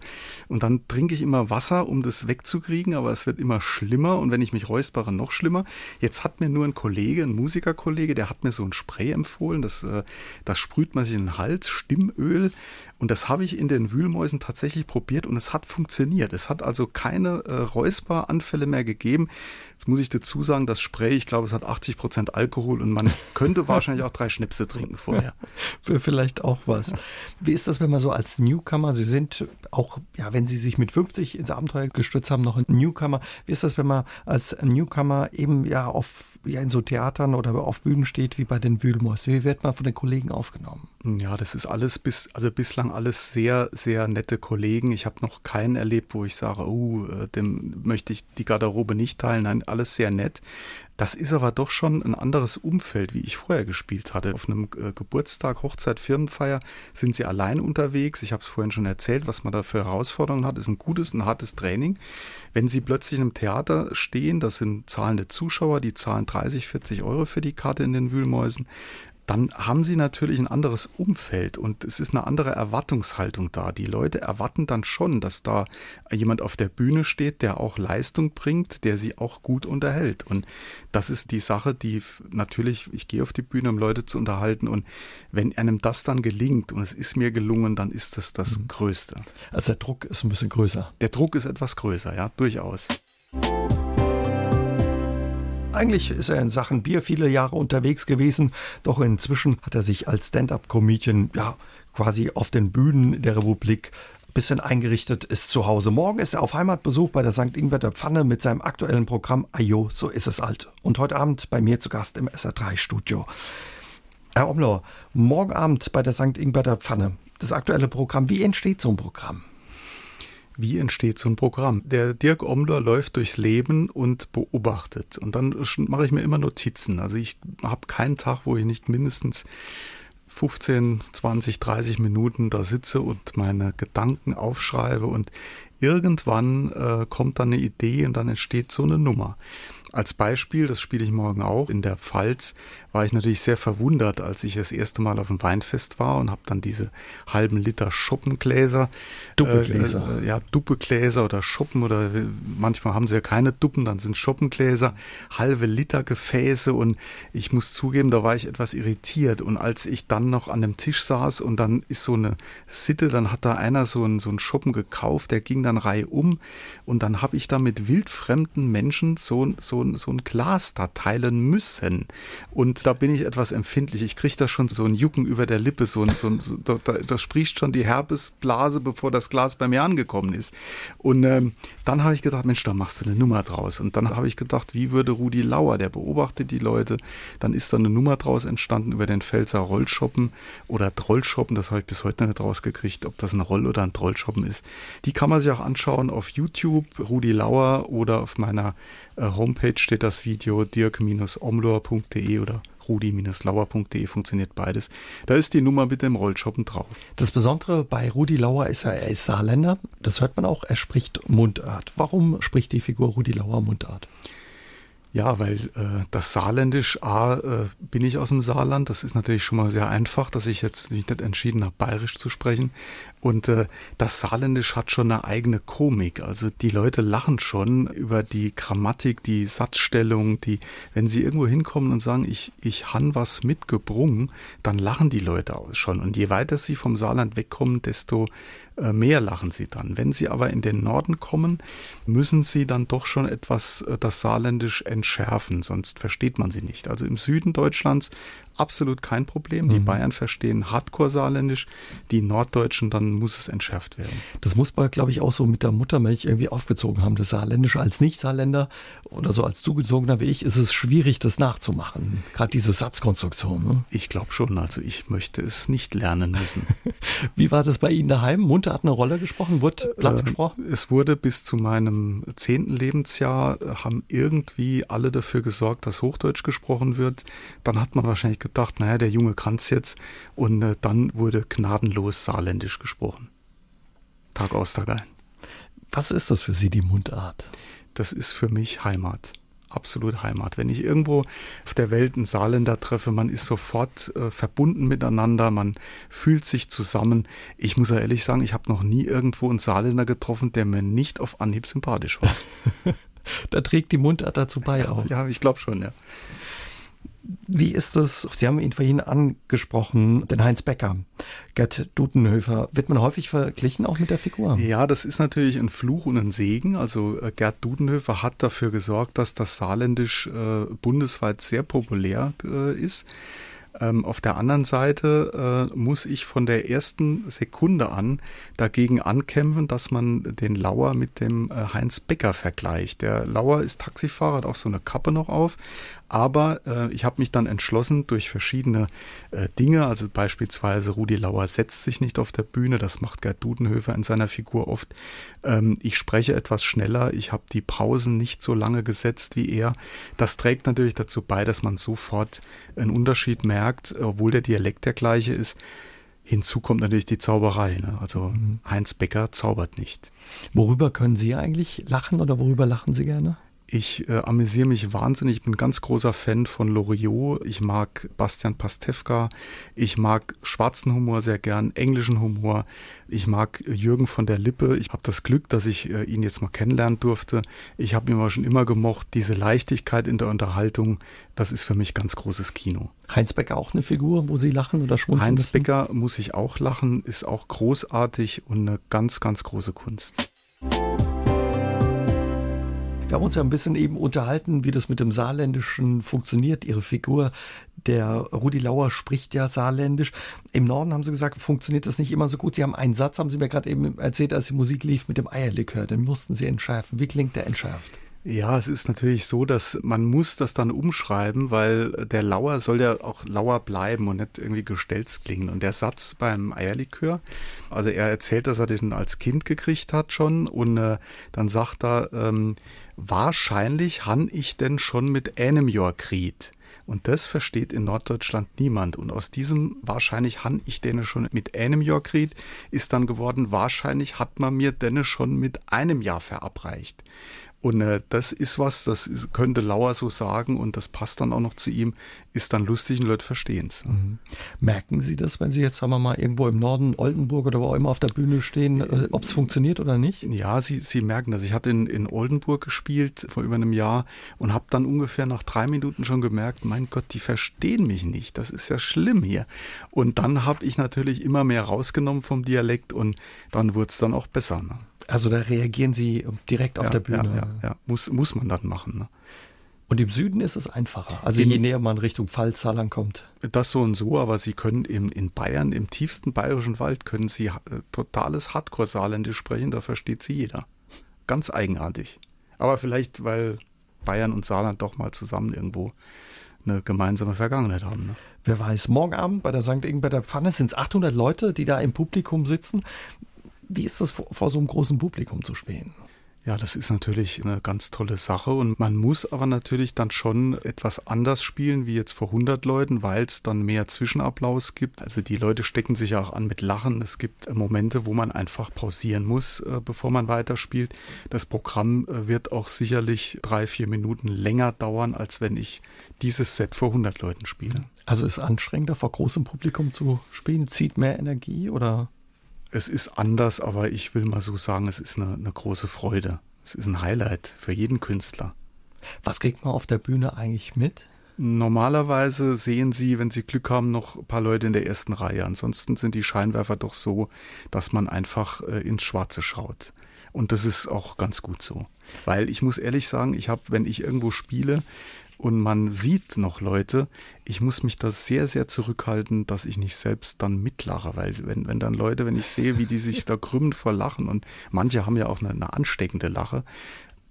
und dann trinke ich immer Wasser, um das wegzukriegen, aber es wird immer schlimmer und wenn ich mich räuspere, noch schlimmer. Jetzt hat mir nur ein Kollege, ein Musikerkollege, der hat mir so ein Spray empfohlen, das, äh, das sprüht man sich in den Hals, Stimmöl. Und das habe ich in den Wühlmäusen tatsächlich probiert und es hat funktioniert. Es hat also keine äh, Räusperanfälle mehr gegeben. Jetzt muss ich dazu sagen, das Spray, ich glaube, es hat 80 Prozent Alkohol und man *laughs* könnte wahrscheinlich auch drei Schnipse trinken vorher. *laughs* Für vielleicht auch was. Wie ist das, wenn man so als Newcomer, Sie sind auch, ja, wenn Sie sich mit 50 ins Abenteuer gestürzt haben, noch ein Newcomer. Wie ist das, wenn man als Newcomer eben ja auf, ja, in so Theatern oder auf Bühnen steht wie bei den Wühlmäusen? Wie wird man von den Kollegen aufgenommen? Ja, das ist alles bis, also bislang alles sehr, sehr nette Kollegen. Ich habe noch keinen erlebt, wo ich sage, oh, äh, dem möchte ich die Garderobe nicht teilen. Nein, alles sehr nett. Das ist aber doch schon ein anderes Umfeld, wie ich vorher gespielt hatte. Auf einem äh, Geburtstag, Hochzeit, Firmenfeier sind sie allein unterwegs. Ich habe es vorhin schon erzählt, was man da für Herausforderungen hat. Ist ein gutes, ein hartes Training. Wenn sie plötzlich in einem Theater stehen, das sind zahlende Zuschauer, die zahlen 30, 40 Euro für die Karte in den Wühlmäusen dann haben sie natürlich ein anderes Umfeld und es ist eine andere Erwartungshaltung da. Die Leute erwarten dann schon, dass da jemand auf der Bühne steht, der auch Leistung bringt, der sie auch gut unterhält. Und das ist die Sache, die natürlich, ich gehe auf die Bühne, um Leute zu unterhalten und wenn einem das dann gelingt und es ist mir gelungen, dann ist das das mhm. Größte. Also der Druck ist ein bisschen größer. Der Druck ist etwas größer, ja, durchaus. Eigentlich ist er in Sachen Bier viele Jahre unterwegs gewesen, doch inzwischen hat er sich als Stand-up-Comedian ja quasi auf den Bühnen der Republik bisschen eingerichtet ist zu Hause. Morgen ist er auf Heimatbesuch bei der St. Ingwerter Pfanne mit seinem aktuellen Programm Ayo, so ist es alt. Und heute Abend bei mir zu Gast im SR3-Studio. Herr Omler, morgen Abend bei der St. Ingwerter Pfanne, das aktuelle Programm. Wie entsteht so ein Programm? Wie entsteht so ein Programm? Der Dirk Omler läuft durchs Leben und beobachtet. Und dann mache ich mir immer Notizen. Also ich habe keinen Tag, wo ich nicht mindestens 15, 20, 30 Minuten da sitze und meine Gedanken aufschreibe und irgendwann äh, kommt dann eine Idee und dann entsteht so eine Nummer. Als Beispiel, das spiele ich morgen auch, in der Pfalz war ich natürlich sehr verwundert, als ich das erste Mal auf dem Weinfest war und habe dann diese halben Liter Schoppengläser. Duppegläser. Äh, ja, Duppegläser oder Schoppen oder manchmal haben sie ja keine Duppen, dann sind Schoppengläser, halbe Liter Gefäße und ich muss zugeben, da war ich etwas irritiert und als ich dann noch an dem Tisch saß und dann ist so eine Sitte, dann hat da einer so einen, so einen Schoppen gekauft, der ging dann Reihe um und dann habe ich da mit wildfremden Menschen so, so, so ein Glas da teilen müssen und da bin ich etwas empfindlich. Ich kriege da schon so ein Jucken über der Lippe, so ein, so ein so, da, da, spricht schon die Herpesblase, bevor das Glas bei mir angekommen ist. Und ähm, dann habe ich gedacht, Mensch, da machst du eine Nummer draus. Und dann habe ich gedacht, wie würde Rudi Lauer, der beobachtet die Leute, dann ist da eine Nummer draus entstanden über den Pfälzer Rollschoppen oder Trollschoppen, das habe ich bis heute nicht rausgekriegt, ob das ein Roll- oder ein Trollschoppen ist. Die kann man sich auch anschauen auf YouTube, Rudi Lauer oder auf meiner Homepage steht das Video dirk-omlor.de oder rudi-lauer.de funktioniert beides. Da ist die Nummer mit dem Rollschoppen drauf. Das Besondere bei Rudi Lauer ist, er ist Saarländer. Das hört man auch, er spricht Mundart. Warum spricht die Figur Rudi Lauer Mundart? Ja, weil äh, das Saarländisch, A, äh, bin ich aus dem Saarland. Das ist natürlich schon mal sehr einfach, dass ich jetzt mich nicht entschieden habe, bayerisch zu sprechen. Und äh, das Saarländisch hat schon eine eigene Komik. Also die Leute lachen schon über die Grammatik, die Satzstellung, die, wenn sie irgendwo hinkommen und sagen, ich, ich han was mitgebrungen, dann lachen die Leute auch schon. Und je weiter sie vom Saarland wegkommen, desto äh, mehr lachen sie dann. Wenn sie aber in den Norden kommen, müssen sie dann doch schon etwas äh, das Saarländisch entschärfen, sonst versteht man sie nicht. Also im Süden Deutschlands absolut kein Problem. Die mhm. Bayern verstehen Hardcore-Saarländisch, die Norddeutschen, dann muss es entschärft werden. Das muss man, glaube ich, auch so mit der Muttermilch irgendwie aufgezogen haben. Das Saarländische als Nicht-Saarländer oder so als Zugezogener wie ich, ist es schwierig, das nachzumachen. Gerade diese Satzkonstruktion. Ne? Ich glaube schon. Also ich möchte es nicht lernen müssen. *laughs* wie war das bei Ihnen daheim? Munter hat eine Rolle gesprochen? Wurde Platz äh, gesprochen? Es wurde bis zu meinem zehnten Lebensjahr, äh, haben irgendwie alle dafür gesorgt, dass Hochdeutsch gesprochen wird. Dann hat man wahrscheinlich gedacht, naja, der Junge kann es jetzt. Und äh, dann wurde gnadenlos Saarländisch gesprochen. Tag aus, Tag ein. Was ist das für Sie, die Mundart? Das ist für mich Heimat. Absolut Heimat. Wenn ich irgendwo auf der Welt einen Saarländer treffe, man ist sofort äh, verbunden miteinander, man fühlt sich zusammen. Ich muss ja ehrlich sagen, ich habe noch nie irgendwo einen Saarländer getroffen, der mir nicht auf Anhieb sympathisch war. *laughs* da trägt die Mundart dazu bei auch. Ja, ich glaube schon, ja. Wie ist es? Sie haben ihn vorhin angesprochen, den Heinz Becker. Gerd Dudenhöfer. Wird man häufig verglichen auch mit der Figur? Ja, das ist natürlich ein Fluch und ein Segen. Also äh, Gerd Dudenhöfer hat dafür gesorgt, dass das Saarländisch äh, bundesweit sehr populär äh, ist. Ähm, auf der anderen Seite äh, muss ich von der ersten Sekunde an dagegen ankämpfen, dass man den Lauer mit dem äh, Heinz Becker vergleicht. Der Lauer ist Taxifahrer, hat auch so eine Kappe noch auf, aber äh, ich habe mich dann entschlossen durch verschiedene äh, Dinge, also beispielsweise Rudi Lauer setzt sich nicht auf der Bühne, das macht Gerd Dudenhöfer in seiner Figur oft. Ähm, ich spreche etwas schneller, ich habe die Pausen nicht so lange gesetzt wie er. Das trägt natürlich dazu bei, dass man sofort einen Unterschied merkt, obwohl der Dialekt der gleiche ist. Hinzu kommt natürlich die Zauberei. Ne? Also mhm. Heinz Becker zaubert nicht. Worüber können Sie eigentlich lachen oder worüber lachen Sie gerne? Ich äh, amüsiere mich wahnsinnig. Ich bin ein ganz großer Fan von Loriot. Ich mag Bastian Pastewka. Ich mag schwarzen Humor sehr gern, englischen Humor. Ich mag Jürgen von der Lippe. Ich habe das Glück, dass ich äh, ihn jetzt mal kennenlernen durfte. Ich habe ihn aber schon immer gemocht. Diese Leichtigkeit in der Unterhaltung, das ist für mich ganz großes Kino. Heinz Becker auch eine Figur, wo Sie lachen oder schmunzeln Heinz müssen? Becker muss ich auch lachen, ist auch großartig und eine ganz, ganz große Kunst. Wir haben uns ja ein bisschen eben unterhalten, wie das mit dem Saarländischen funktioniert. Ihre Figur, der Rudi Lauer, spricht ja Saarländisch. Im Norden haben Sie gesagt, funktioniert das nicht immer so gut. Sie haben einen Satz, haben Sie mir gerade eben erzählt, als die Musik lief, mit dem Eierlikör. Den mussten Sie entschärfen. Wie klingt der entschärft? Ja, es ist natürlich so, dass man muss das dann umschreiben, weil der Lauer soll ja auch Lauer bleiben und nicht irgendwie gestelzt klingen. Und der Satz beim Eierlikör, also er erzählt, dass er den als Kind gekriegt hat schon und äh, dann sagt er, ähm, wahrscheinlich han ich denn schon mit einem Jahr kriegt. Und das versteht in Norddeutschland niemand. Und aus diesem wahrscheinlich han ich denne schon mit einem Jahr kriegt, ist dann geworden, wahrscheinlich hat man mir denne schon mit einem Jahr verabreicht. Und äh, das ist was, das ist, könnte Lauer so sagen und das passt dann auch noch zu ihm, ist dann lustig und Leute verstehen es. Mhm. Merken Sie das, wenn Sie jetzt, sagen wir mal, irgendwo im Norden, Oldenburg oder wo auch immer auf der Bühne stehen, äh, ob es funktioniert oder nicht? Ja, Sie, Sie merken das. Ich hatte in, in Oldenburg gespielt vor über einem Jahr und habe dann ungefähr nach drei Minuten schon gemerkt, mein Gott, die verstehen mich nicht. Das ist ja schlimm hier. Und dann habe ich natürlich immer mehr rausgenommen vom Dialekt und dann wurde es dann auch besser. Ne? Also da reagieren Sie direkt auf ja, der Bühne. Ja, ja. Muss, muss man dann machen. Ne? Und im Süden ist es einfacher. Also je näher man Richtung Pfalz-Saarland kommt. Das so und so, aber Sie können im, in Bayern, im tiefsten bayerischen Wald, können Sie äh, totales Hardcore-Saarländisch sprechen, da versteht Sie jeder. Ganz eigenartig. Aber vielleicht, weil Bayern und Saarland doch mal zusammen irgendwo eine gemeinsame Vergangenheit haben. Ne? Wer weiß, morgen Abend bei der St. Ingberter Pfanne sind es 800 Leute, die da im Publikum sitzen. Wie ist das vor, vor so einem großen Publikum zu spielen? Ja, das ist natürlich eine ganz tolle Sache und man muss aber natürlich dann schon etwas anders spielen wie jetzt vor 100 Leuten, weil es dann mehr Zwischenapplaus gibt. Also die Leute stecken sich auch an mit Lachen. Es gibt Momente, wo man einfach pausieren muss, äh, bevor man weiterspielt. Das Programm äh, wird auch sicherlich drei, vier Minuten länger dauern, als wenn ich dieses Set vor 100 Leuten spiele. Also ist anstrengender vor großem Publikum zu spielen, zieht mehr Energie oder? Es ist anders, aber ich will mal so sagen, es ist eine, eine große Freude. Es ist ein Highlight für jeden Künstler. Was kriegt man auf der Bühne eigentlich mit? Normalerweise sehen Sie, wenn Sie Glück haben, noch ein paar Leute in der ersten Reihe. Ansonsten sind die Scheinwerfer doch so, dass man einfach äh, ins Schwarze schaut. Und das ist auch ganz gut so. Weil ich muss ehrlich sagen, ich habe, wenn ich irgendwo spiele, und man sieht noch Leute, ich muss mich da sehr, sehr zurückhalten, dass ich nicht selbst dann mitlache, weil wenn, wenn dann Leute, wenn ich sehe, wie die sich da krümmen vor Lachen und manche haben ja auch eine, eine ansteckende Lache,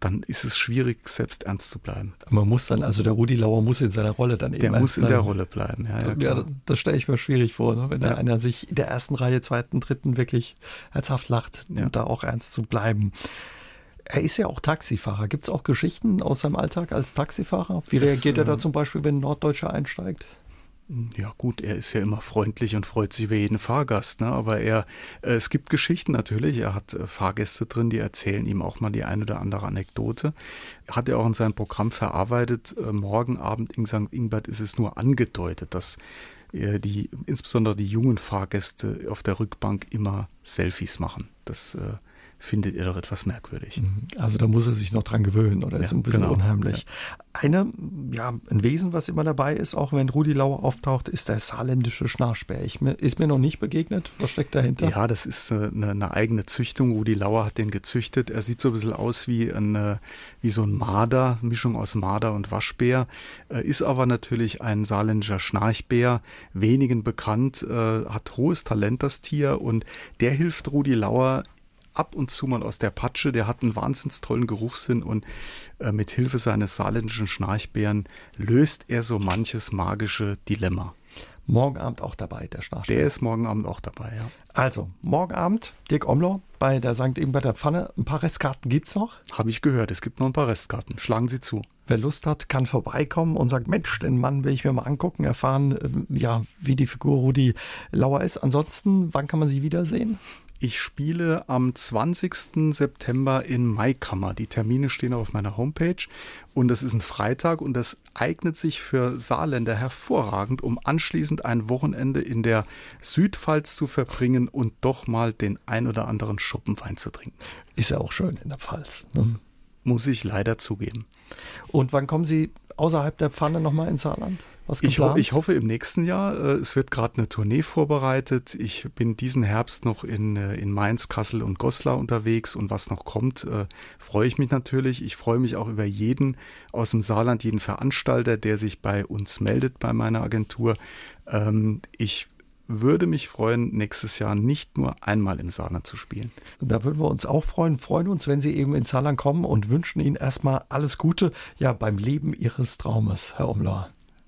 dann ist es schwierig, selbst ernst zu bleiben. Man muss dann, also der Rudi Lauer muss in seiner Rolle dann eben. Der muss in der Rolle bleiben, ja. Ja, ja das, das stelle ich mir schwierig vor, ne? wenn ja. da einer sich in der ersten Reihe, zweiten, dritten wirklich herzhaft lacht, ja. da auch ernst zu bleiben. Er ist ja auch Taxifahrer. Gibt es auch Geschichten aus seinem Alltag als Taxifahrer? Wie das, reagiert er da äh, zum Beispiel, wenn ein Norddeutscher einsteigt? Ja gut, er ist ja immer freundlich und freut sich über jeden Fahrgast, ne? aber er, äh, es gibt Geschichten natürlich, er hat äh, Fahrgäste drin, die erzählen ihm auch mal die ein oder andere Anekdote. Hat er auch in seinem Programm verarbeitet, äh, morgen Abend in St. Ingbert ist es nur angedeutet, dass die, insbesondere die jungen Fahrgäste auf der Rückbank immer Selfies machen. Das äh, findet ihr doch etwas merkwürdig. Mhm. Also da muss er sich noch dran gewöhnen oder ja, ist ein bisschen genau. unheimlich. Ja. Eine, ja, ein Wesen, was immer dabei ist, auch wenn Rudi Lauer auftaucht, ist der saarländische Schnarchbär. Ich, ist mir noch nicht begegnet. Was steckt dahinter? Ja, das ist eine, äh, eine, eigene Züchtung. Rudi Lauer hat den gezüchtet. Er sieht so ein bisschen aus wie, ein, wie so ein Marder, Mischung aus Marder und Waschbär. Ist aber natürlich ein saarländischer Schnarchbär, wenigen bekannt, äh, hat hohes Talent, das Tier, und der hilft Rudi Lauer ab und zu mal aus der Patsche. Der hat einen wahnsinns tollen Geruchssinn und äh, mit Hilfe seines saarländischen Schnarchbären löst er so manches magische Dilemma. Morgen Abend auch dabei, der Schnarchbär. Der ist morgen Abend auch dabei, ja. Also, morgen Abend, Dirk Omlo bei der St. Ingberter Pfanne. Ein paar Restkarten gibt es noch? Habe ich gehört, es gibt noch ein paar Restkarten. Schlagen Sie zu. Wer Lust hat, kann vorbeikommen und sagt, Mensch, den Mann will ich mir mal angucken, erfahren, äh, ja, wie die Figur Rudi Lauer ist. Ansonsten, wann kann man sie wiedersehen? Ich spiele am 20. September in Maikammer. Die Termine stehen auf meiner Homepage und es ist ein Freitag und das eignet sich für Saarländer hervorragend, um anschließend ein Wochenende in der Südpfalz zu verbringen und doch mal den ein oder anderen Schuppenwein zu trinken. Ist ja auch schön in der Pfalz. Ne? muss ich leider zugeben. Und wann kommen Sie außerhalb der Pfanne nochmal ins Saarland? Was ich, ho ich, hoffe im nächsten Jahr. Äh, es wird gerade eine Tournee vorbereitet. Ich bin diesen Herbst noch in, äh, in Mainz, Kassel und Goslar unterwegs und was noch kommt, äh, freue ich mich natürlich. Ich freue mich auch über jeden aus dem Saarland, jeden Veranstalter, der sich bei uns meldet bei meiner Agentur. Ähm, ich würde mich freuen, nächstes Jahr nicht nur einmal im Saarland zu spielen. Da würden wir uns auch freuen, freuen uns, wenn Sie eben ins Saarland kommen und wünschen Ihnen erstmal alles Gute, ja, beim Leben Ihres Traumes, Herr Umler.